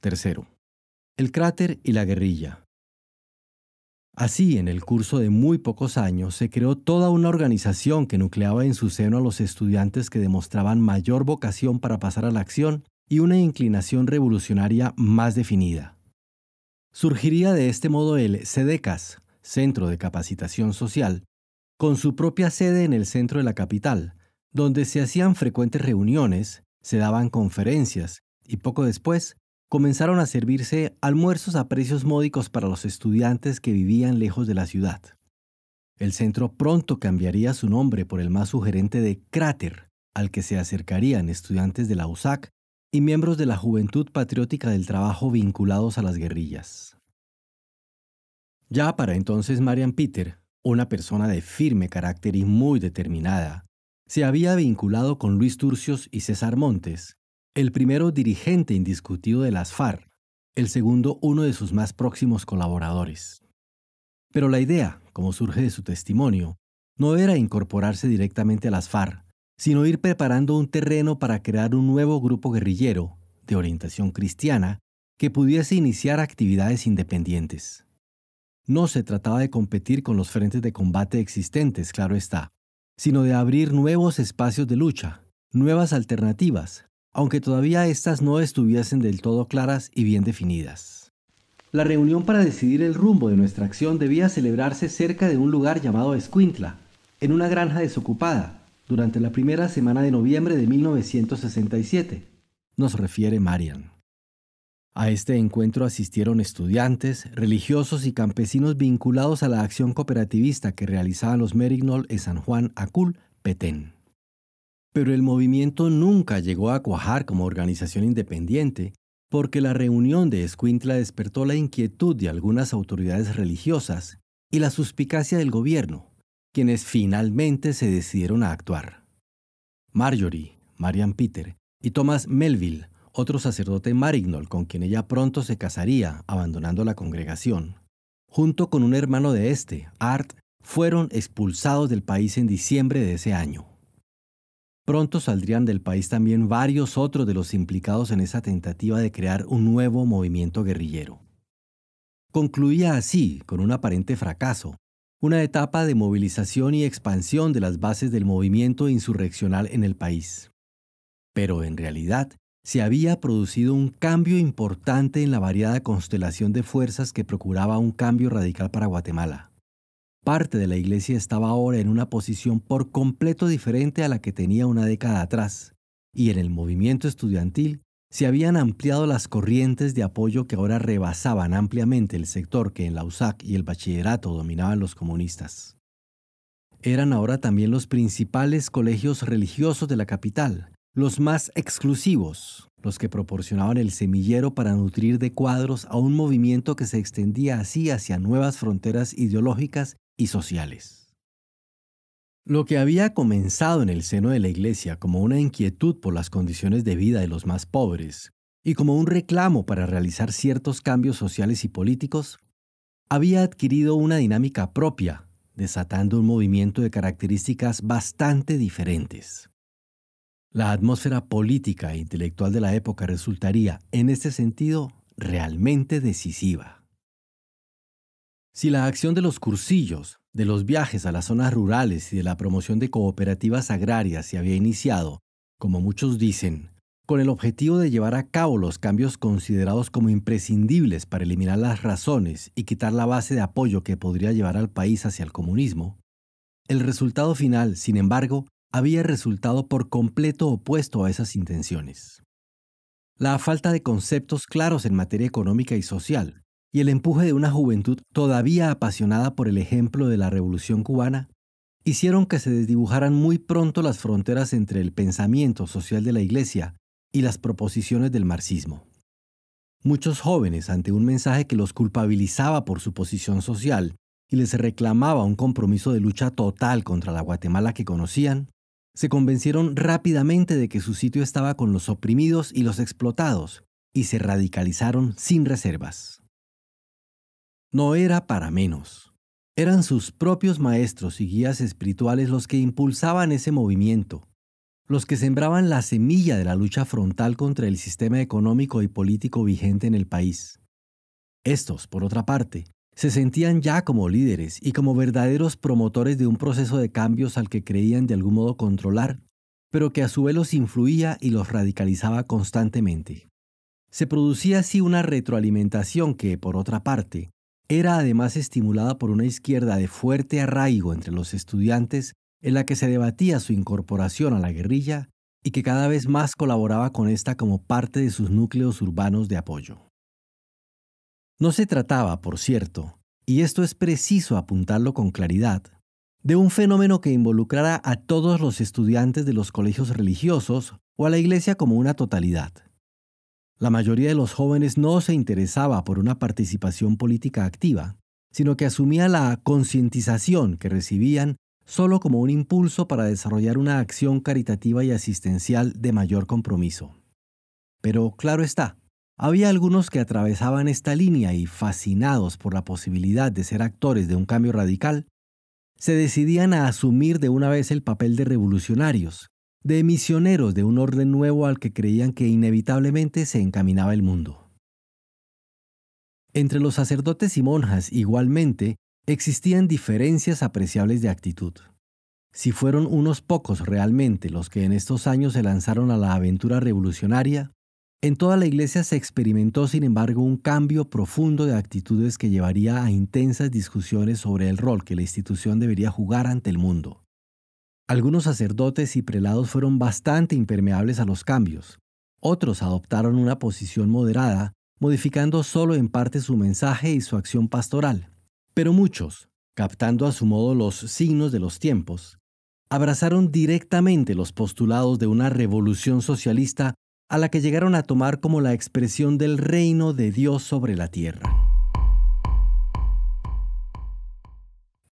Tercero, el cráter y la guerrilla. Así, en el curso de muy pocos años, se creó toda una organización que nucleaba en su seno a los estudiantes que demostraban mayor vocación para pasar a la acción y una inclinación revolucionaria más definida. Surgiría de este modo el CEDECAS, Centro de Capacitación Social, con su propia sede en el centro de la capital, donde se hacían frecuentes reuniones, se daban conferencias y poco después comenzaron a servirse almuerzos a precios módicos para los estudiantes que vivían lejos de la ciudad. El centro pronto cambiaría su nombre por el más sugerente de Cráter, al que se acercarían estudiantes de la USAC y miembros de la Juventud Patriótica del Trabajo vinculados a las guerrillas. Ya para entonces Marian Peter, una persona de firme carácter y muy determinada, se había vinculado con Luis Turcios y César Montes, el primero dirigente indiscutido de las FARC, el segundo uno de sus más próximos colaboradores. Pero la idea, como surge de su testimonio, no era incorporarse directamente a las FARC, sino ir preparando un terreno para crear un nuevo grupo guerrillero, de orientación cristiana, que pudiese iniciar actividades independientes. No se trataba de competir con los frentes de combate existentes, claro está, sino de abrir nuevos espacios de lucha, nuevas alternativas, aunque todavía éstas no estuviesen del todo claras y bien definidas. La reunión para decidir el rumbo de nuestra acción debía celebrarse cerca de un lugar llamado Escuintla, en una granja desocupada, durante la primera semana de noviembre de 1967, nos refiere Marian. A este encuentro asistieron estudiantes, religiosos y campesinos vinculados a la acción cooperativista que realizaban los Merignol en San Juan Acul, Petén. Pero el movimiento nunca llegó a cuajar como organización independiente, porque la reunión de Escuintla despertó la inquietud de algunas autoridades religiosas y la suspicacia del gobierno, quienes finalmente se decidieron a actuar. Marjorie, Marian Peter y Thomas Melville, otro sacerdote marignol con quien ella pronto se casaría, abandonando la congregación, junto con un hermano de este, Art, fueron expulsados del país en diciembre de ese año. Pronto saldrían del país también varios otros de los implicados en esa tentativa de crear un nuevo movimiento guerrillero. Concluía así, con un aparente fracaso, una etapa de movilización y expansión de las bases del movimiento insurreccional en el país. Pero en realidad se había producido un cambio importante en la variada constelación de fuerzas que procuraba un cambio radical para Guatemala. Parte de la iglesia estaba ahora en una posición por completo diferente a la que tenía una década atrás, y en el movimiento estudiantil se habían ampliado las corrientes de apoyo que ahora rebasaban ampliamente el sector que en la USAC y el bachillerato dominaban los comunistas. Eran ahora también los principales colegios religiosos de la capital, los más exclusivos, los que proporcionaban el semillero para nutrir de cuadros a un movimiento que se extendía así hacia nuevas fronteras ideológicas y sociales. Lo que había comenzado en el seno de la Iglesia como una inquietud por las condiciones de vida de los más pobres y como un reclamo para realizar ciertos cambios sociales y políticos, había adquirido una dinámica propia, desatando un movimiento de características bastante diferentes. La atmósfera política e intelectual de la época resultaría, en este sentido, realmente decisiva. Si la acción de los cursillos, de los viajes a las zonas rurales y de la promoción de cooperativas agrarias se había iniciado, como muchos dicen, con el objetivo de llevar a cabo los cambios considerados como imprescindibles para eliminar las razones y quitar la base de apoyo que podría llevar al país hacia el comunismo, el resultado final, sin embargo, había resultado por completo opuesto a esas intenciones. La falta de conceptos claros en materia económica y social, y el empuje de una juventud todavía apasionada por el ejemplo de la Revolución cubana hicieron que se desdibujaran muy pronto las fronteras entre el pensamiento social de la Iglesia y las proposiciones del marxismo. Muchos jóvenes, ante un mensaje que los culpabilizaba por su posición social y les reclamaba un compromiso de lucha total contra la Guatemala que conocían, se convencieron rápidamente de que su sitio estaba con los oprimidos y los explotados, y se radicalizaron sin reservas no era para menos. Eran sus propios maestros y guías espirituales los que impulsaban ese movimiento, los que sembraban la semilla de la lucha frontal contra el sistema económico y político vigente en el país. Estos, por otra parte, se sentían ya como líderes y como verdaderos promotores de un proceso de cambios al que creían de algún modo controlar, pero que a su vez los influía y los radicalizaba constantemente. Se producía así una retroalimentación que, por otra parte, era además estimulada por una izquierda de fuerte arraigo entre los estudiantes en la que se debatía su incorporación a la guerrilla y que cada vez más colaboraba con esta como parte de sus núcleos urbanos de apoyo. No se trataba, por cierto, y esto es preciso apuntarlo con claridad, de un fenómeno que involucrara a todos los estudiantes de los colegios religiosos o a la iglesia como una totalidad. La mayoría de los jóvenes no se interesaba por una participación política activa, sino que asumía la concientización que recibían solo como un impulso para desarrollar una acción caritativa y asistencial de mayor compromiso. Pero claro está, había algunos que atravesaban esta línea y, fascinados por la posibilidad de ser actores de un cambio radical, se decidían a asumir de una vez el papel de revolucionarios, de misioneros de un orden nuevo al que creían que inevitablemente se encaminaba el mundo. Entre los sacerdotes y monjas igualmente existían diferencias apreciables de actitud. Si fueron unos pocos realmente los que en estos años se lanzaron a la aventura revolucionaria, en toda la iglesia se experimentó sin embargo un cambio profundo de actitudes que llevaría a intensas discusiones sobre el rol que la institución debería jugar ante el mundo. Algunos sacerdotes y prelados fueron bastante impermeables a los cambios. Otros adoptaron una posición moderada, modificando solo en parte su mensaje y su acción pastoral. Pero muchos, captando a su modo los signos de los tiempos, abrazaron directamente los postulados de una revolución socialista a la que llegaron a tomar como la expresión del reino de Dios sobre la tierra.